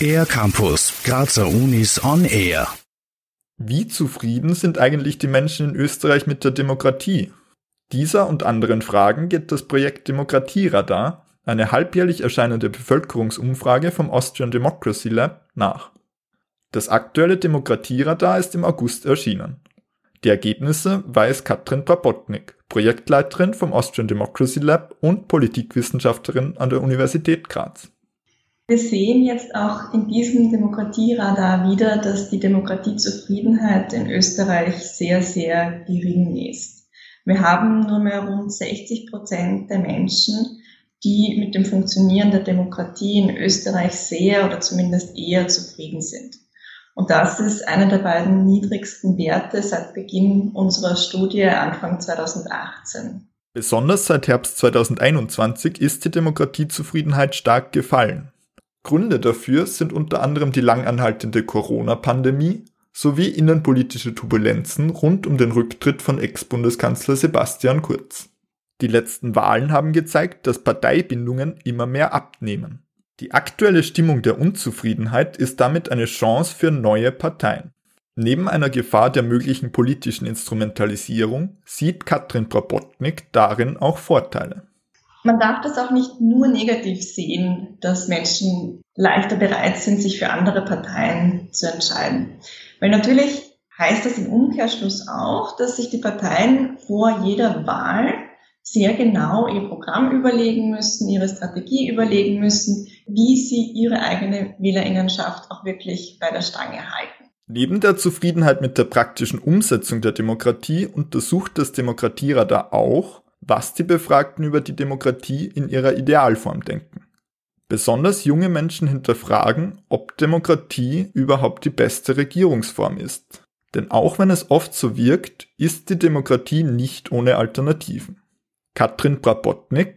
Air Campus, Grazer Unis on Air. Wie zufrieden sind eigentlich die Menschen in Österreich mit der Demokratie? Dieser und anderen Fragen geht das Projekt Demokratieradar, eine halbjährlich erscheinende Bevölkerungsumfrage vom Austrian Democracy Lab, nach. Das aktuelle Demokratieradar ist im August erschienen. Die Ergebnisse weiß Katrin Prabotnik, Projektleiterin vom Austrian Democracy Lab und Politikwissenschaftlerin an der Universität Graz. Wir sehen jetzt auch in diesem Demokratieradar wieder, dass die Demokratiezufriedenheit in Österreich sehr, sehr gering ist. Wir haben nur mehr rund 60 Prozent der Menschen, die mit dem Funktionieren der Demokratie in Österreich sehr oder zumindest eher zufrieden sind. Und das ist einer der beiden niedrigsten Werte seit Beginn unserer Studie Anfang 2018. Besonders seit Herbst 2021 ist die Demokratiezufriedenheit stark gefallen. Gründe dafür sind unter anderem die langanhaltende Corona-Pandemie sowie innenpolitische Turbulenzen rund um den Rücktritt von Ex-Bundeskanzler Sebastian Kurz. Die letzten Wahlen haben gezeigt, dass Parteibindungen immer mehr abnehmen. Die aktuelle Stimmung der Unzufriedenheit ist damit eine Chance für neue Parteien. Neben einer Gefahr der möglichen politischen Instrumentalisierung sieht Katrin Prabotnik darin auch Vorteile man darf das auch nicht nur negativ sehen, dass Menschen leichter bereit sind, sich für andere Parteien zu entscheiden. Weil natürlich heißt das im Umkehrschluss auch, dass sich die Parteien vor jeder Wahl sehr genau ihr Programm überlegen müssen, ihre Strategie überlegen müssen, wie sie ihre eigene Wählerinnenschaft auch wirklich bei der Stange halten. Neben der Zufriedenheit mit der praktischen Umsetzung der Demokratie untersucht das Demokratieradar auch, was die Befragten über die Demokratie in ihrer Idealform denken. Besonders junge Menschen hinterfragen, ob Demokratie überhaupt die beste Regierungsform ist. Denn auch wenn es oft so wirkt, ist die Demokratie nicht ohne Alternativen. Katrin Prabotnik.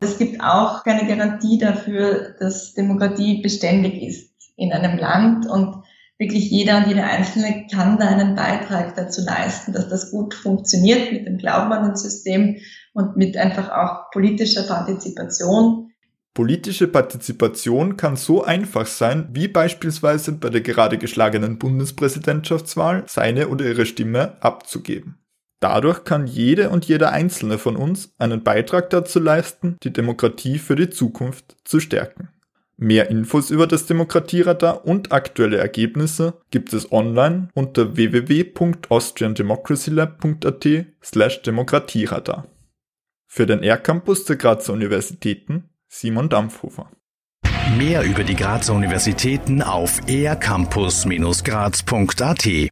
Es gibt auch keine Garantie dafür, dass Demokratie beständig ist in einem Land und wirklich jeder und jede Einzelne kann da einen Beitrag dazu leisten, dass das gut funktioniert mit dem Glauben an das System und mit einfach auch politischer Partizipation. Politische Partizipation kann so einfach sein, wie beispielsweise bei der gerade geschlagenen Bundespräsidentschaftswahl seine oder ihre Stimme abzugeben. Dadurch kann jede und jeder Einzelne von uns einen Beitrag dazu leisten, die Demokratie für die Zukunft zu stärken. Mehr Infos über das Demokratieradar und aktuelle Ergebnisse gibt es online unter www.austriandemocracylab.at slash Demokratieradar. Für den R-Campus der Grazer Universitäten Simon Dampfhofer. Mehr über die Grazer Universitäten auf ercampus-graz.at